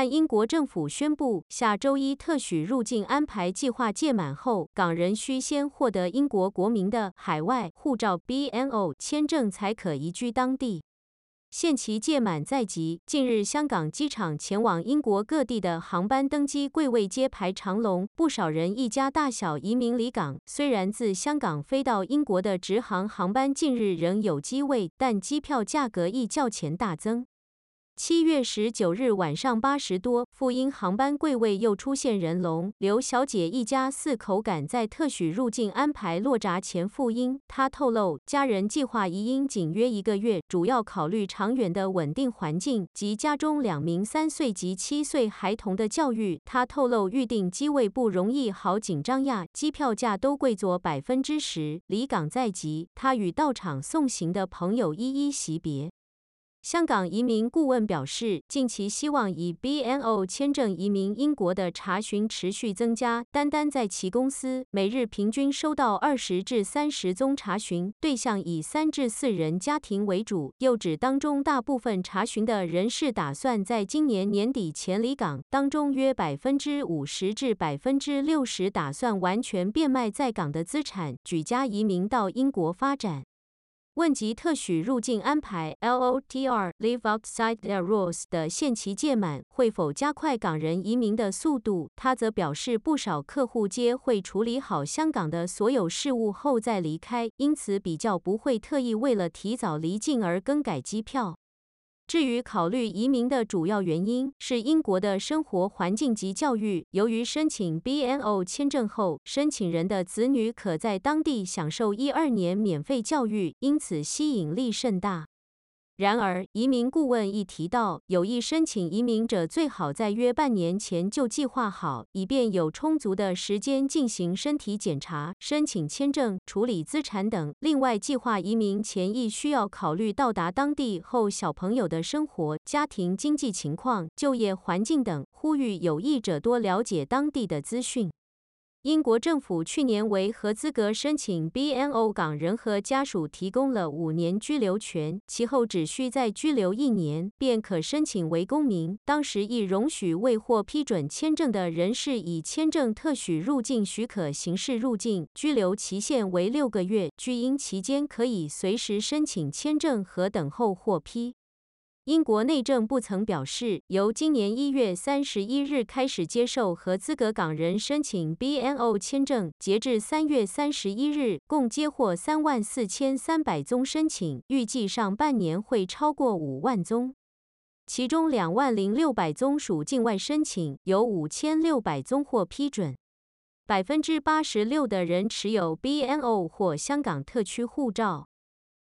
按英国政府宣布，下周一特许入境安排计划届满后，港人需先获得英国国民的海外护照 （BNO） 签证，才可移居当地。限期届满在即，近日香港机场前往英国各地的航班登机柜位皆排长龙，不少人一家大小移民离港。虽然自香港飞到英国的直航航班近日仍有机位，但机票价格亦较前大增。七月十九日晚上八时多，赴英航班柜位又出现人龙。刘小姐一家四口赶在特许入境安排落闸前赴英。她透露，家人计划移英仅约一个月，主要考虑长远的稳定环境及家中两名三岁及七岁孩童的教育。她透露，预订机位不容易，好紧张呀，机票价都贵作百分之十。离港在即，她与到场送行的朋友一一惜别。香港移民顾问表示，近期希望以 BNO 签证移民英国的查询持续增加，单单在其公司每日平均收到二十至三十宗查询，对象以三至四人家庭为主。又指当中大部分查询的人士打算在今年年底前离港，当中约百分之五十至百分之六十打算完全变卖在港的资产，举家移民到英国发展。问及特许入境安排 （LOTR）Live Outside their Rules） 的限期届满会否加快港人移民的速度，他则表示，不少客户皆会处理好香港的所有事务后再离开，因此比较不会特意为了提早离境而更改机票。至于考虑移民的主要原因是英国的生活环境及教育。由于申请 BNO 签证后，申请人的子女可在当地享受一二年免费教育，因此吸引力甚大。然而，移民顾问亦提到，有意申请移民者最好在约半年前就计划好，以便有充足的时间进行身体检查、申请签证、处理资产等。另外，计划移民前亦需要考虑到达当地后小朋友的生活、家庭经济情况、就业环境等，呼吁有意者多了解当地的资讯。英国政府去年为合资格申请 BNO 港人和家属提供了五年居留权，其后只需再居留一年便可申请为公民。当时亦容许未获批准签证的人士以签证特许入境许可形式入境，居留期限为六个月，居英期间可以随时申请签证和等候获批。英国内政部曾表示，由今年一月三十一日开始接受合资格港人申请 BNO 签证，截至三月三十一日，共接获三万四千三百宗申请，预计上半年会超过五万宗，其中两万零六百宗属境外申请，有五千六百宗获批准，百分之八十六的人持有 BNO 或香港特区护照。